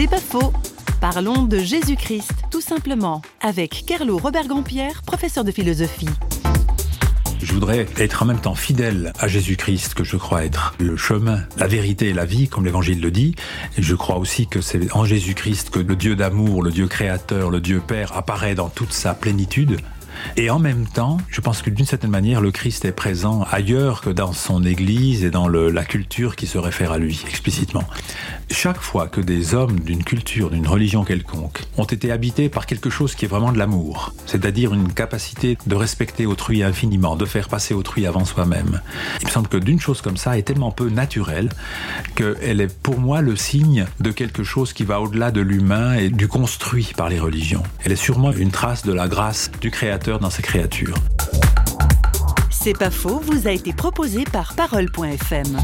C'est pas faux. Parlons de Jésus-Christ, tout simplement, avec Carlo Robert Gampière, professeur de philosophie. Je voudrais être en même temps fidèle à Jésus-Christ, que je crois être le chemin, la vérité et la vie, comme l'Évangile le dit. Je crois aussi que c'est en Jésus-Christ que le Dieu d'amour, le Dieu créateur, le Dieu Père apparaît dans toute sa plénitude. Et en même temps, je pense que d'une certaine manière, le Christ est présent ailleurs que dans son Église et dans la culture qui se réfère à lui explicitement. Chaque fois que des hommes d'une culture, d'une religion quelconque, ont été habités par quelque chose qui est vraiment de l'amour, c'est-à-dire une capacité de respecter autrui infiniment, de faire passer autrui avant soi-même, il me semble que d'une chose comme ça est tellement peu naturelle qu'elle est pour moi le signe de quelque chose qui va au-delà de l'humain et du construit par les religions. Elle est sûrement une trace de la grâce du Créateur dans ses créatures. C'est pas faux, vous a été proposé par parole.fm.